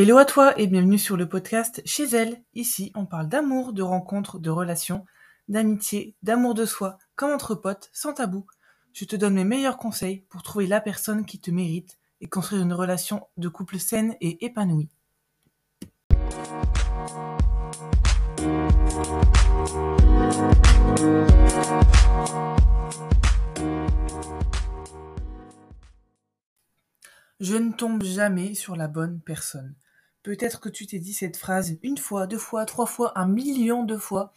Hello à toi et bienvenue sur le podcast Chez elle. Ici, on parle d'amour, de rencontres, de relations, d'amitié, d'amour de soi, comme entre potes, sans tabou. Je te donne mes meilleurs conseils pour trouver la personne qui te mérite et construire une relation de couple saine et épanouie. Je ne tombe jamais sur la bonne personne. Peut-être que tu t'es dit cette phrase une fois, deux fois, trois fois, un million de fois.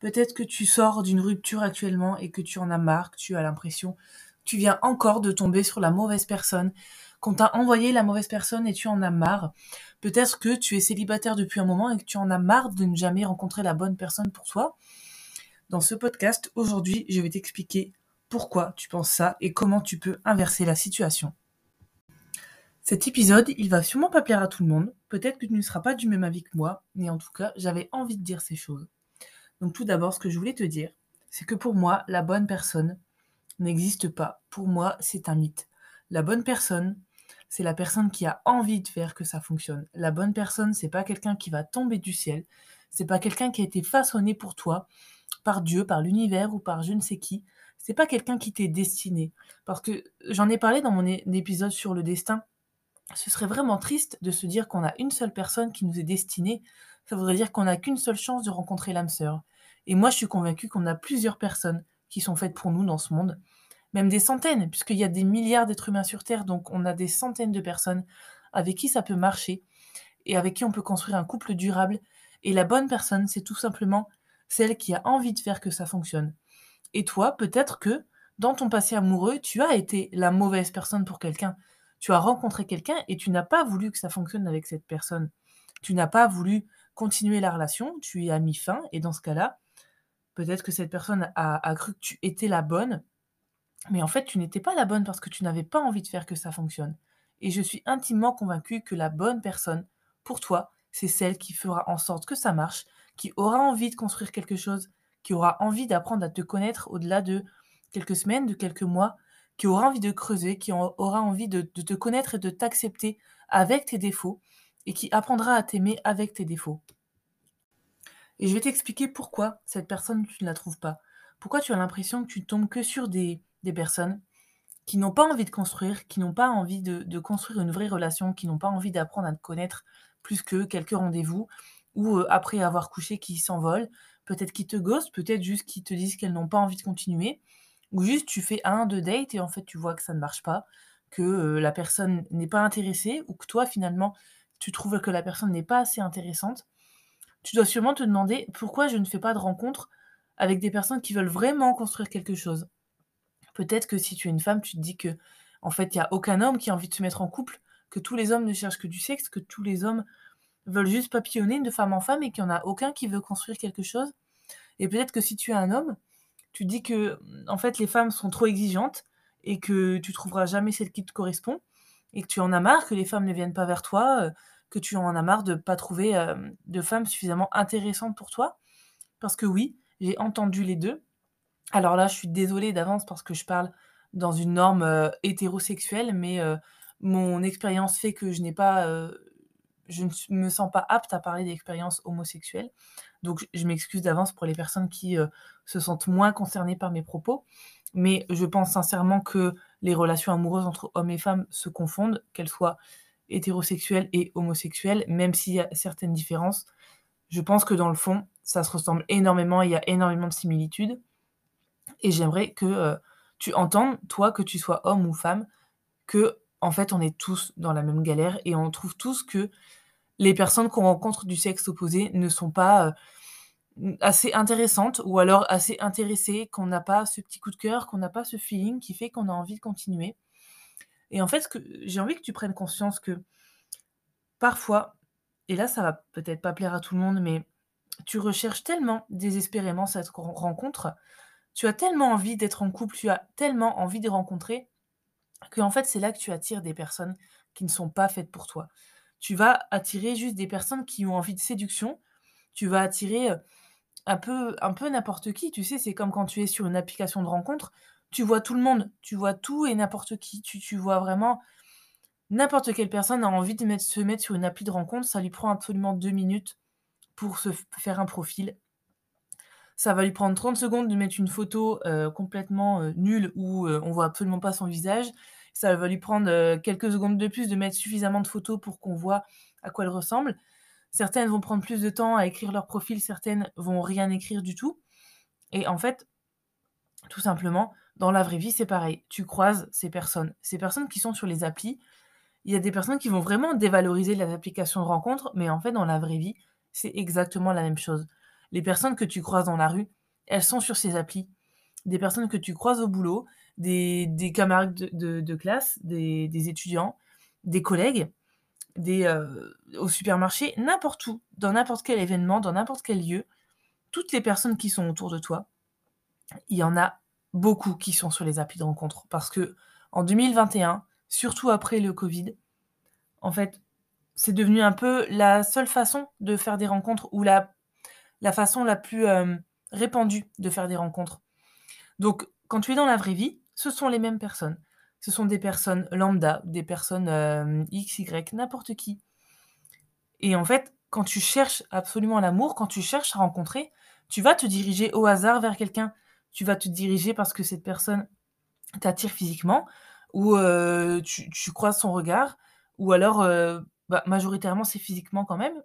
Peut-être que tu sors d'une rupture actuellement et que tu en as marre, que tu as l'impression tu viens encore de tomber sur la mauvaise personne, qu'on t'a envoyé la mauvaise personne et tu en as marre. Peut-être que tu es célibataire depuis un moment et que tu en as marre de ne jamais rencontrer la bonne personne pour toi. Dans ce podcast, aujourd'hui, je vais t'expliquer pourquoi tu penses ça et comment tu peux inverser la situation. Cet épisode, il va sûrement pas plaire à tout le monde. Peut-être que tu ne seras pas du même avis que moi, mais en tout cas, j'avais envie de dire ces choses. Donc tout d'abord, ce que je voulais te dire, c'est que pour moi, la bonne personne n'existe pas. Pour moi, c'est un mythe. La bonne personne, c'est la personne qui a envie de faire que ça fonctionne. La bonne personne, c'est pas quelqu'un qui va tomber du ciel. C'est pas quelqu'un qui a été façonné pour toi par Dieu, par l'univers ou par je ne sais qui. C'est pas quelqu'un qui t'est destiné. Parce que j'en ai parlé dans mon épisode sur le destin ce serait vraiment triste de se dire qu'on a une seule personne qui nous est destinée. Ça voudrait dire qu'on n'a qu'une seule chance de rencontrer l'âme sœur. Et moi, je suis convaincue qu'on a plusieurs personnes qui sont faites pour nous dans ce monde, même des centaines, puisqu'il y a des milliards d'êtres humains sur Terre, donc on a des centaines de personnes avec qui ça peut marcher et avec qui on peut construire un couple durable. Et la bonne personne, c'est tout simplement celle qui a envie de faire que ça fonctionne. Et toi, peut-être que dans ton passé amoureux, tu as été la mauvaise personne pour quelqu'un tu as rencontré quelqu'un et tu n'as pas voulu que ça fonctionne avec cette personne. Tu n'as pas voulu continuer la relation, tu y as mis fin, et dans ce cas-là, peut-être que cette personne a, cru que tu étais la bonne, mais en fait, tu n'étais pas la bonne parce que tu n'avais pas envie de faire que ça fonctionne. Et je suis intimement convaincue que la bonne personne, pour toi, c'est celle qui fera en sorte que ça marche, qui aura envie de construire quelque chose, qui aura envie d'apprendre à te connaître au-delà de quelques semaines, de quelques mois, qui aura envie de creuser, qui aura envie de, te connaître et de t'accepter avec tes défauts, et qui apprendra à t'aimer avec tes défauts. Et je vais t'expliquer pourquoi cette personne, tu ne la trouves pas. Pourquoi tu as l'impression que tu tombes que sur des, personnes qui n'ont pas envie de construire, qui n'ont pas envie de, construire une vraie relation, qui n'ont pas envie d'apprendre à te connaître plus que quelques rendez-vous, ou euh, après avoir couché qui s'envolent, peut-être qui te ghostent, peut-être juste qui te disent qu'elles n'ont pas envie de continuer, ou juste tu fais un, deux dates et en fait tu vois que ça ne marche pas, que la personne n'est pas intéressée ou que toi finalement tu trouves que la personne n'est pas assez intéressante, tu dois sûrement te demander pourquoi je ne fais pas de rencontres avec des personnes qui veulent vraiment construire quelque chose. Peut-être que si tu es une femme, tu te dis que en fait, il n'y a aucun homme qui a envie de se mettre en couple, que tous les hommes ne cherchent que du sexe, que tous les hommes veulent juste papillonner de femme en femme et qu'il n'y en a aucun qui veut construire quelque chose. Et peut-être que si tu es un homme, tu dis que en fait les femmes sont trop exigeantes et que tu trouveras jamais celle qui te correspond et que tu en as marre que les femmes ne viennent pas vers toi, euh, que tu en as marre de pas trouver de femmes suffisamment intéressantes pour toi parce que oui, j'ai entendu les deux. Alors là, je suis désolée d'avance parce que je parle dans une norme hétérosexuelle, mais mon expérience fait que je n'ai pas je ne me sens pas apte à parler d'expérience homosexuelle. Donc je m'excuse d'avance pour les personnes qui euh, se sentent moins concernées par mes propos. Mais je pense sincèrement que les relations amoureuses entre hommes et femmes se confondent, qu'elles soient hétérosexuelles et homosexuelles, même s'il y a certaines différences. Je pense que dans le fond, ça se ressemble énormément, il y a énormément de similitudes. Et j'aimerais que euh, tu entendes, toi, que tu sois homme ou femme, que en fait, on est tous dans la même galère et on trouve tous que les personnes qu'on rencontre du sexe opposé ne sont pas euh, assez intéressantes ou alors assez intéressées, qu'on n'a pas ce petit coup de cœur, qu'on n'a pas ce feeling qui fait qu'on a envie de continuer. Et en fait, j'ai envie que tu prennes conscience que parfois, et là ça va peut-être pas plaire à tout le monde, mais tu recherches tellement désespérément cette rencontre, tu as tellement envie d'être en couple, tu as tellement envie de rencontrer que en fait, c'est là que tu attires des personnes qui ne sont pas faites pour toi. Tu vas attirer juste des personnes qui ont envie de séduction. Tu vas attirer un peu, un peu n'importe qui. Tu sais, c'est comme quand tu es sur une application de rencontre. Tu vois tout le monde, tu vois tout et n'importe qui. Tu, tu vois vraiment N'importe quelle personne a envie de se mettre sur une appli de rencontre, ça lui prend absolument 2 minutes pour se faire un profil. Ça va lui prendre 30 secondes de mettre une photo, heu, complètement, heu, nulle où, heu, on voit absolument pas son visage. Ça va lui prendre, heu, quelques secondes de plus de mettre suffisamment de photos pour qu'on voit à quoi elle ressemble. Certaines vont prendre plus de temps à écrire leur profil, certaines vont rien écrire du tout et en fait, tout simplement, dans la vraie vie, c'est pareil. Tu croises ces personnes, ces personnes qui sont sur les applis. Il y a des personnes qui vont vraiment dévaloriser les applications de rencontres, mais en fait, dans la vraie vie, c'est exactement la même chose. Les personnes que tu croises dans la rue, elles sont sur ces applis. Des personnes que tu croises au boulot, des, des camarades de, classe, des, étudiants, des collègues, euh, au supermarché, n'importe où, dans n'importe quel événement, dans n'importe quel lieu, toutes les personnes qui sont autour de toi, il y en a beaucoup qui sont sur les applis de rencontre. Parce que en 2021, surtout après le Covid, en fait, c'est devenu un peu la seule façon de faire des rencontres ou la, la façon la plus euh, répandue de faire des rencontres. Donc, quand tu es dans la vraie vie, ce sont les mêmes personnes. Ce sont des personnes lambda, des personnes euh, X, Y, n'importe qui. Et en fait, quand tu cherches absolument l'amour, quand tu cherches à rencontrer, tu vas te diriger au hasard vers quelqu'un. Tu vas te diriger parce que cette personne t'attire physiquement, ou euh, tu, tu, croises son regard, ou alors, euh, bah, majoritairement, c'est physiquement quand même.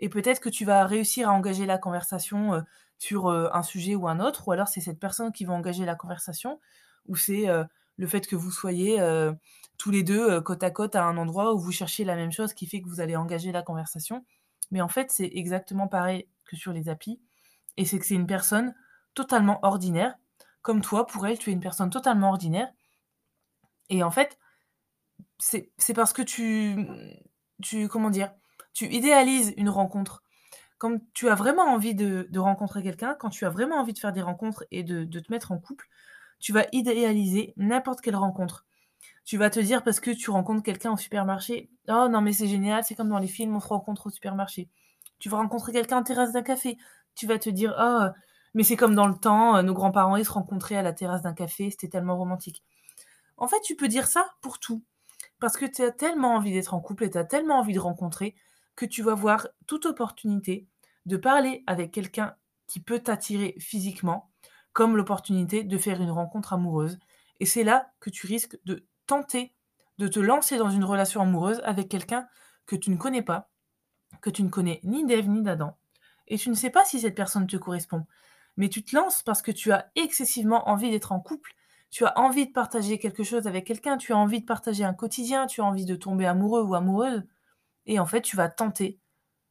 Et peut-être que tu vas réussir à engager la conversation euh, sur un sujet ou un autre, ou alors c'est cette personne qui va engager la conversation, ou c'est le fait que vous soyez tous les deux côte à côte à un endroit où vous cherchez la même chose qui fait que vous allez engager la conversation. Mais en fait, c'est exactement pareil que sur les applis. Et c'est que c'est une personne totalement ordinaire. Comme toi, pour elle, tu es une personne totalement ordinaire. Et en fait, c'est parce que tu, tu, comment dire, tu idéalises une rencontre. Quand tu as vraiment envie de, rencontrer quelqu'un, quand tu as vraiment envie de faire des rencontres et de, de te mettre en couple, tu vas idéaliser n'importe quelle rencontre. Tu vas te dire parce que tu rencontres quelqu'un au supermarché, oh non mais c'est génial, c'est comme dans les films, on se rencontre au supermarché. Tu vas rencontrer quelqu'un en terrasse d'un café, tu vas te dire oh mais c'est comme dans le temps, euh, nos grands-parents ils se rencontraient à la terrasse d'un café, c'était tellement romantique. En fait, tu peux dire ça pour tout. Parce que tu as tellement envie d'être en couple et tu as tellement envie de rencontrer que tu vas voir toute opportunité de parler avec quelqu'un qui peut t'attirer physiquement, comme l'opportunité de faire une rencontre amoureuse. Et c'est là que tu risques de tenter de te lancer dans une relation amoureuse avec quelqu'un que tu ne connais pas, que tu ne connais ni d'Ève ni d'Adam, et tu ne sais pas si cette personne te correspond. Mais tu te lances parce que tu as excessivement envie d'être en couple, tu as envie de partager quelque chose avec quelqu'un, tu as envie de partager un quotidien, tu as envie de tomber amoureux ou amoureuse, et en fait tu vas tenter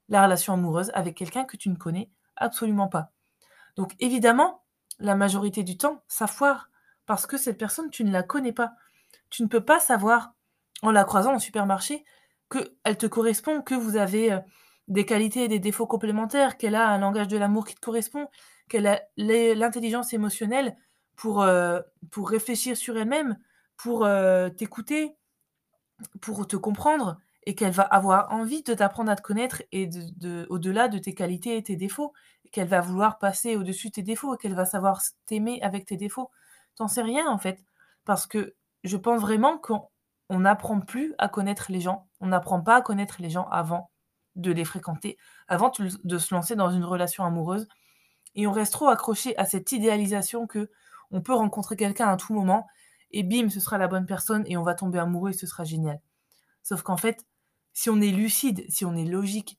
la relation amoureuse avec quelqu'un que tu ne connais absolument pas. Donc évidemment, la majorité du temps, ça foire, parce que cette personne, tu ne la connais pas. Tu ne peux pas savoir, en la croisant au supermarché, qu'elle te correspond, que vous avez euh, des qualités et des défauts complémentaires, qu'elle a un langage de l'amour qui te correspond, qu'elle a l'intelligence émotionnelle pour, euh, pour réfléchir sur elle-même, pour euh, t'écouter, pour te comprendre, et qu'elle va avoir envie de t'apprendre à te connaître et de, au-delà de tes qualités et tes défauts, qu'elle va vouloir passer au-dessus de tes défauts, qu'elle va savoir t'aimer avec tes défauts. T'en sais rien en fait, parce que je pense vraiment qu'on n'apprend plus à connaître les gens, on n'apprend pas à connaître les gens avant de les fréquenter, avant de se lancer dans une relation amoureuse. Et on reste trop accroché à cette idéalisation que on peut rencontrer quelqu'un à tout moment et bim, ce sera la bonne personne et on va tomber amoureux et ce sera génial. Sauf qu'en fait, si on est lucide, si on est logique,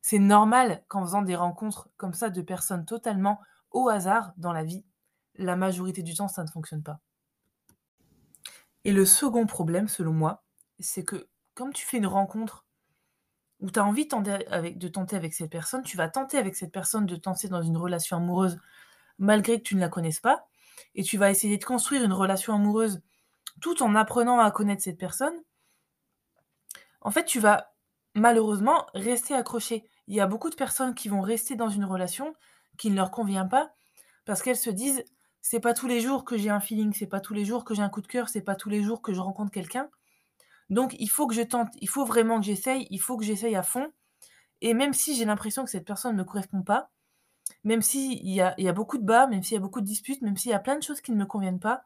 c'est normal qu'en faisant des rencontres comme ça de personnes totalement au hasard dans la vie, la majorité du temps, ça ne fonctionne pas. Et le second problème, selon moi, c'est que comme tu fais une rencontre où tu as envie de tenter, avec, cette personne, tu vas tenter avec cette personne de tenter dans une relation amoureuse malgré que tu ne la connaisses pas, et tu vas essayer de construire une relation amoureuse tout en apprenant à connaître cette personne, en fait, tu vas malheureusement rester accroché. Il y a beaucoup de personnes qui vont rester dans une relation qui ne leur convient pas parce qu'elles se disent c'est pas tous les jours que j'ai un feeling, c'est pas tous les jours que j'ai un coup de cœur, c'est pas tous les jours que je rencontre quelqu'un. Donc il faut que je tente, il faut vraiment que j'essaye, il faut que j'essaye à fond. Et même si j'ai l'impression que cette personne ne me correspond pas, même s'il y a, y a beaucoup de bas, même s'il y a beaucoup de disputes, même s'il y a plein de choses qui ne me conviennent pas,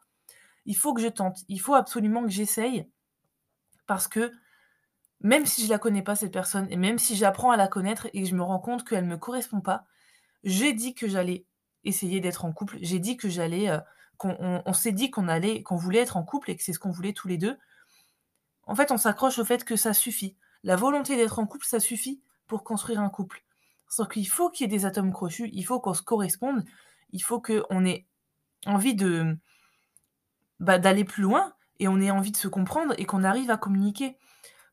il faut que je tente, il faut absolument que j'essaye parce que même si je la connais pas cette personne et même si j'apprends à la connaître et que je me rends compte qu'elle me correspond pas, j'ai dit que j'allais essayer d'être en couple. J'ai dit que j'allais, euh, on s'est dit qu'on allait qu'on voulait être en couple et que c'est ce qu'on voulait tous les 2. En fait, on s'accroche au fait que ça suffit. La volonté d'être en couple, ça suffit pour construire un couple. Sauf qu'il faut qu'il y ait des atomes crochus, il faut qu'on se corresponde, il faut qu'on ait envie de bah, d'aller plus loin et on ait envie de se comprendre et qu'on arrive à communiquer.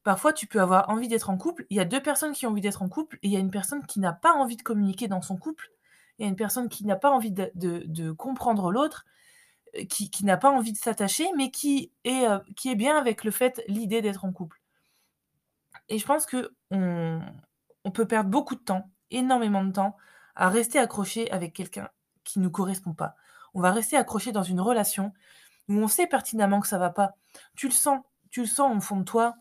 Parfois, tu peux avoir envie d'être en couple, il y a deux personnes qui ont envie d'être en couple et il y a une personne qui n'a pas envie de communiquer dans son couple, il y a une personne qui n'a pas envie de, comprendre l'autre, euh, qui, n'a pas envie de s'attacher, mais qui est, euh, qui est bien avec le fait, l'idée d'être en couple. Et je pense que on, on peut perdre beaucoup de temps, énormément de temps, à rester accroché avec quelqu'un qui ne nous correspond pas. On va rester accroché dans une relation où on sait pertinemment que ça va pas. Tu le sens, tu le sens au fond de toi,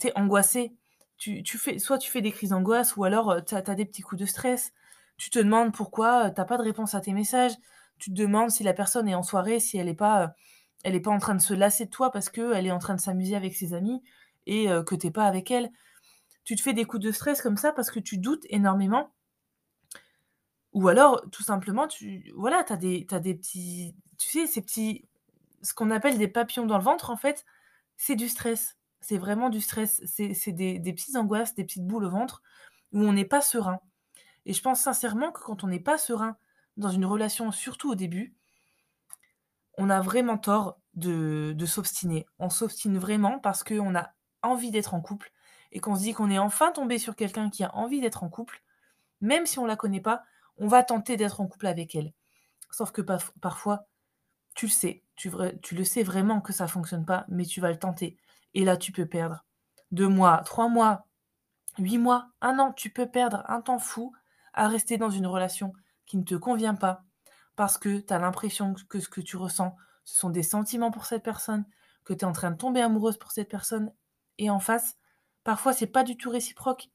tu angoissé. Fais, soit tu fais des crises d'angoisse ou alors euh, tu as, des petits coups de stress. Tu te demandes pourquoi euh, tu n'as pas de réponse à tes messages. Tu te demandes si la personne est en soirée, si elle n'est pas, euh, elle est pas en train de se lasser de toi parce qu'elle est en train de s'amuser avec ses amis et que tu n'es pas avec elle. Tu te fais des coups de stress comme ça parce que tu doutes énormément. Ou alors, tout simplement, tu voilà, as des, as des petits. Tu sais, ces petits ce qu'on appelle des papillons dans le ventre, en fait, c'est du stress. C'est vraiment du stress. C'est des, petites angoisses, des petites boules au ventre où on n'est pas serein. Et je pense sincèrement que quand on n'est pas serein dans une relation, surtout au début, on a vraiment tort de, s'obstiner. On s'obstine vraiment parce qu'on a envie d'être en couple et qu'on se dit qu'on est enfin tombé sur quelqu'un qui a envie d'être en couple, même si on la connaît pas, on va tenter d'être en couple avec elle. Sauf que parfois, tu le sais, tu, tu, le sais vraiment que ça fonctionne pas, mais tu vas le tenter. Et là, tu peux perdre. Deux mois, trois mois, huit mois, un an, tu peux perdre un temps fou à rester dans une relation qui ne te convient pas parce que tu as l'impression que ce que tu ressens, ce sont des sentiments pour cette personne, que tu es en train de tomber amoureuse pour cette personne, et en face, parfois c'est pas du tout réciproque.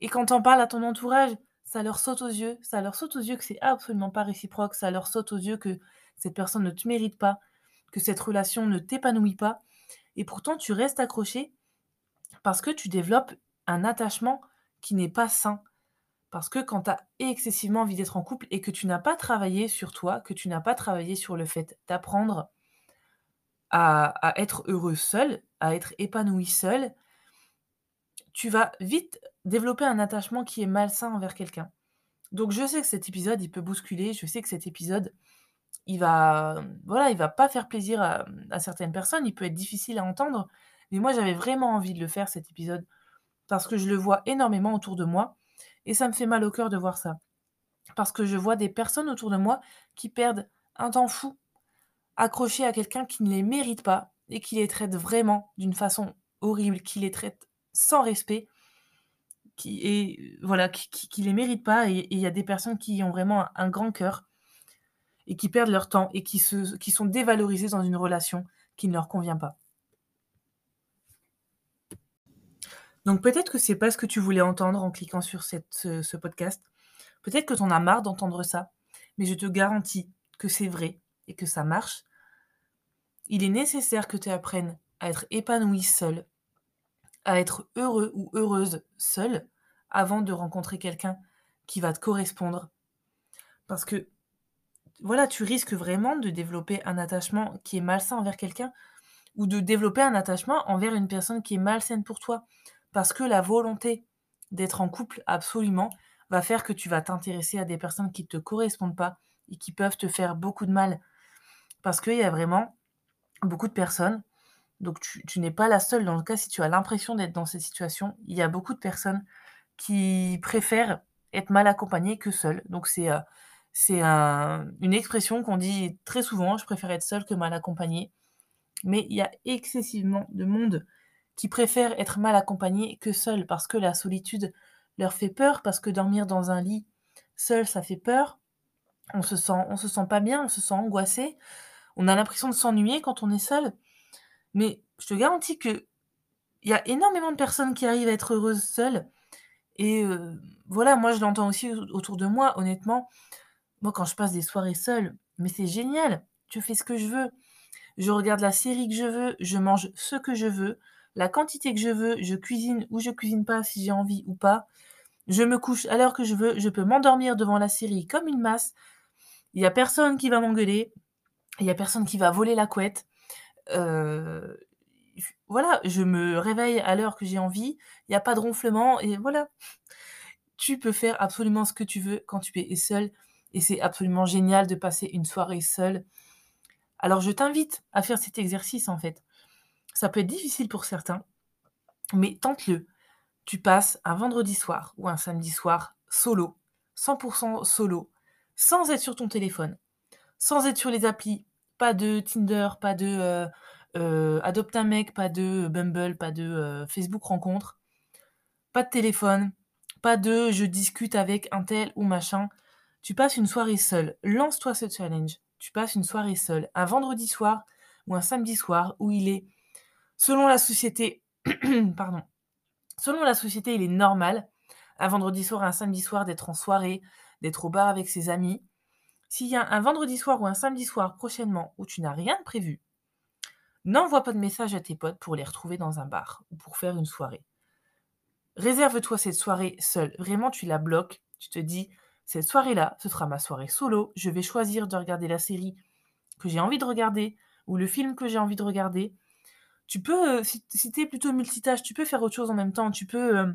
Et quand on parles à ton entourage, ça leur saute aux yeux, ça leur saute aux yeux que c'est absolument pas réciproque, ça leur saute aux yeux que cette personne ne te mérite pas, que cette relation ne t'épanouit pas, et pourtant tu restes accroché parce que tu développes un attachement qui n'est pas sain. Parce que quand tu as excessivement envie d'être en couple et que tu n'as pas travaillé sur toi, que tu n'as pas travaillé sur le fait d'apprendre à, être heureux seul, à être épanoui seul, tu vas vite développer un attachement qui est malsain envers quelqu'un. Donc je sais que cet épisode, il peut bousculer, je sais que cet épisode, il va, voilà, il va pas faire plaisir à, certaines personnes, il peut être difficile à entendre, mais moi j'avais vraiment envie de le faire cet épisode parce que je le vois énormément autour de moi et ça me fait mal au cœur de voir ça. Parce que je vois des personnes autour de moi qui perdent un temps fou accrochés à quelqu'un qui ne les mérite pas et qui les traite vraiment d'une façon horrible, qui les traite sans respect, qui et voilà, qui, qui, les mérite pas et il y a des personnes qui ont vraiment un grand cœur et qui perdent leur temps et qui, se, qui sont dévalorisés dans une relation qui ne leur convient pas. Donc peut-être que c'est pas ce que tu voulais entendre en cliquant sur cette, ce, podcast. Peut-être que tu en as marre d'entendre ça, mais je te garantis que c'est vrai et que ça marche. Il est nécessaire que tu apprennes à être épanoui seul, à être heureux ou heureuse seul avant de rencontrer quelqu'un qui va te correspondre. Parce que voilà, tu risques vraiment de développer un attachement qui est malsain envers quelqu'un ou de développer un attachement envers une personne qui est malsaine pour toi. Parce que la volonté d'être en couple, absolument, va faire que tu vas t'intéresser à des personnes qui ne te correspondent pas et qui peuvent te faire beaucoup de mal. Parce qu'il y a vraiment beaucoup de personnes, donc tu, n'es pas la seule dans le cas si tu as l'impression d'être dans cette situation, il y a beaucoup de personnes qui préfèrent être mal accompagnées que seules. Donc c'est euh, c'est une expression qu'on dit très souvent, je préfère être seule que mal accompagnée. Mais il y a excessivement de monde qui préfère être mal accompagné que seul parce que la solitude leur fait peur, parce que dormir dans un lit seul, ça fait peur. On se sent, on se sent pas bien, on se sent angoissé. On a l'impression de s'ennuyer quand on est seul. Mais je te garantis que il y a énormément de personnes qui arrivent à être heureuses seules. Et euh, voilà, moi je l'entends aussi autour de moi, honnêtement. Moi, quand je passe des soirées seule, mais c'est génial. Je fais ce que je veux. Je regarde la série que je veux, je mange ce que je veux, la quantité que je veux, je cuisine ou je cuisine pas si j'ai envie ou pas. Je me couche à l'heure que je veux, je peux m'endormir devant la série comme une masse. Il y a personne qui va m'engueuler, il y a personne qui va voler la couette. Euh, voilà, je me réveille à l'heure que j'ai envie, il y a pas de ronflement et voilà. Tu peux faire absolument ce que tu veux quand tu es seul et c'est absolument génial de passer une soirée seule. Alors je t'invite à faire cet exercice en fait. Ça peut être difficile pour certains, mais tente-le. Tu passes un vendredi soir ou un samedi soir solo, 100% solo, sans être sur ton téléphone, sans être sur les applis, pas de Tinder, pas de euh, euh, Adopte un mec, pas de Bumble, pas de euh, Facebook rencontre, pas de téléphone, pas de je discute avec un tel ou machin. Tu passes une soirée seule. Lance-toi ce challenge. Tu passes une soirée seule, un vendredi soir ou un samedi soir où il est, selon la société, pardon, selon la société, il est normal, un vendredi soir, un samedi soir, d'être en soirée, d'être au bar avec ses amis. S'il y a un vendredi soir ou un samedi soir prochainement où tu n'as rien de prévu, n'envoie pas de message à tes potes pour les retrouver dans un bar ou pour faire une soirée. Réserve-toi cette soirée seule. Vraiment, tu la bloques. Tu te dis, cette soirée-là, ce sera ma soirée solo. Je vais choisir de regarder la série que j'ai envie de regarder ou le film que j'ai envie de regarder. Tu peux, euh, si, tu es plutôt multitâche, tu peux faire autre chose en même temps. Tu peux euh,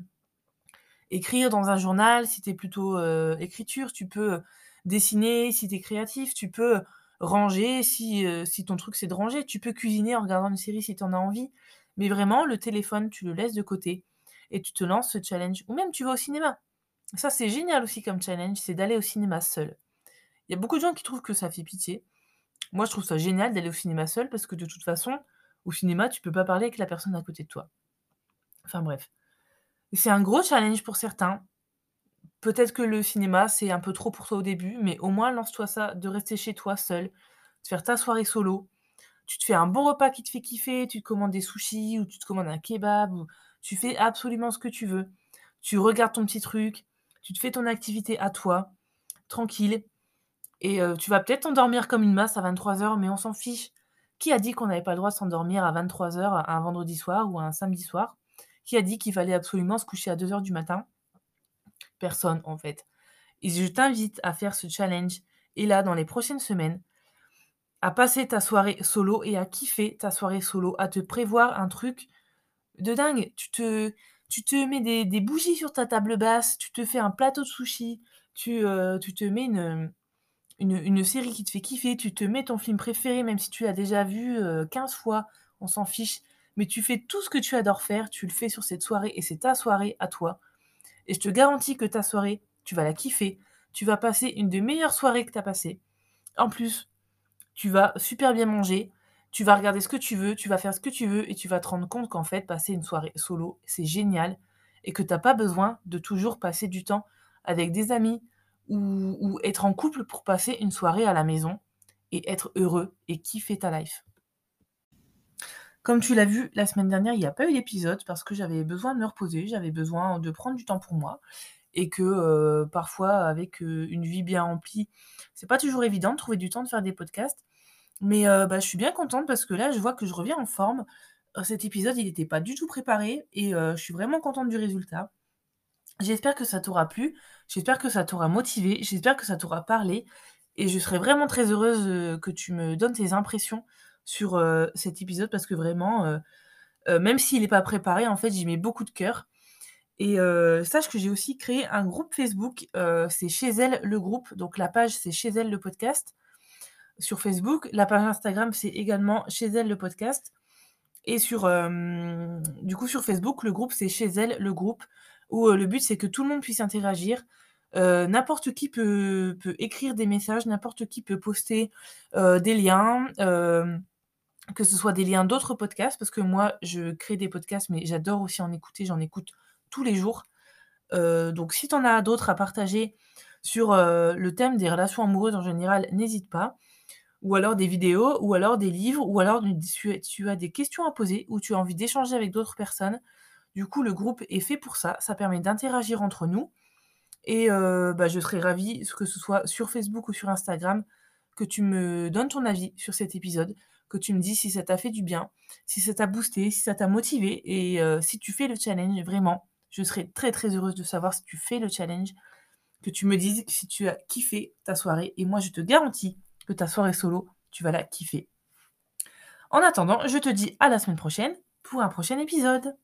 écrire dans un journal si tu plutôt euh, écriture. Tu peux dessiner si tu es créatif. Tu peux ranger si, si ton truc c'est de ranger. Tu peux cuisiner en regardant une série si tu en as envie. Mais vraiment, le téléphone, tu le laisses de côté et tu te lances ce challenge. Ou même tu vas au cinéma. Ça, c'est génial aussi comme challenge, c'est d'aller au cinéma seul. Il y a beaucoup de gens qui trouvent que ça fait pitié. Moi, je trouve ça génial d'aller au cinéma seul parce que de toute façon, au cinéma, tu peux pas parler avec la personne à côté de toi. Enfin bref. C'est un gros challenge pour certains. Peut-être que le cinéma, c'est un peu trop pour toi au début, mais au moins lance-toi ça, de rester chez toi seul, de faire ta soirée solo. Tu te fais un bon repas qui te fait kiffer, tu te commandes des sushis ou tu te commandes un kebab ou tu fais absolument ce que tu veux. Tu regardes ton petit truc, tu te fais ton activité à toi, tranquille, et euh, tu vas peut-être t'endormir comme une masse à 23h, mais on s'en fiche. Qui a dit qu'on n'avait pas le droit de s'endormir à 23h un vendredi soir ou un samedi soir? Qui a dit qu'il fallait absolument se coucher à 2h du matin? Personne, en fait. Et je t'invite à faire ce challenge, et là, dans les prochaines semaines, à passer ta soirée solo et à kiffer ta soirée solo, à te prévoir un truc de dingue. Tu te, tu te mets des, bougies sur ta table basse, tu te fais un plateau de sushi, tu, euh, te mets une, une, série qui te fait kiffer, tu te mets ton film préféré, même si tu l'as déjà vu 15 euh, fois, on s'en fiche. Mais tu fais tout ce que tu adores faire, tu le fais sur cette soirée et c'est ta soirée à toi. Et je te garantis que ta soirée, tu vas la kiffer. Tu vas passer une des meilleures soirées que tu as passées. En plus, tu vas super bien manger, tu vas regarder ce que tu veux, tu vas faire ce que tu veux et tu vas te rendre compte qu'en fait, passer une soirée solo, c'est génial et que tu n'as pas besoin de toujours passer du temps avec des amis ou, être en couple pour passer une soirée à la maison et être heureux et kiffer ta life. Comme tu l'as vu la semaine dernière, il n'y a pas eu d'épisode parce que j'avais besoin de me reposer, j'avais besoin de prendre du temps pour moi et que euh, parfois avec euh, une vie bien remplie, c'est pas toujours évident de trouver du temps de faire des podcasts. Mais bah, je suis bien contente parce que là, je vois que je reviens en forme. Cet épisode, il n'était pas du tout préparé et je suis vraiment contente du résultat. J'espère que ça t'aura plu, j'espère que ça t'aura motivé, j'espère que ça t'aura parlé et je serais vraiment très heureuse que tu me donnes tes impressions sur cet épisode parce que vraiment, même s'il n'est pas préparé, en fait, j'y mets beaucoup de cœur. Et sache que j'ai aussi créé un groupe Facebook, c'est chez elle le groupe, donc la page c'est chez elle le podcast sur Facebook. La page Instagram, c'est également chez elle le podcast. Et sur, euh, du coup, sur Facebook, le groupe, c'est chez elle le groupe, où euh, le but, c'est que tout le monde puisse interagir. Euh, n'importe qui peut, peut, écrire des messages, n'importe qui peut poster des liens, que ce soit des liens d'autres podcasts, parce que moi, je crée des podcasts, mais j'adore aussi en écouter, j'en écoute tous les jours. donc, si tu en as d'autres à partager sur le thème des relations amoureuses en général, n'hésite pas ou alors des vidéos, ou alors des livres, ou alors tu, as des questions à poser, ou tu as envie d'échanger avec d'autres personnes. Du coup, le groupe est fait pour ça, ça permet d'interagir entre nous. Et euh, bah, je serais ravie, que ce soit sur Facebook ou sur Instagram, que tu me donnes ton avis sur cet épisode, que tu me dis si ça t'a fait du bien, si ça t'a boosté, si ça t'a motivé, et euh, si tu fais le challenge, vraiment, je serais très très heureuse de savoir si tu fais le challenge, que tu me dises si tu as kiffé ta soirée, et moi je te garantis que ta soirée solo. Tu vas la kiffer. En attendant, je te dis à la semaine prochaine pour un prochain épisode.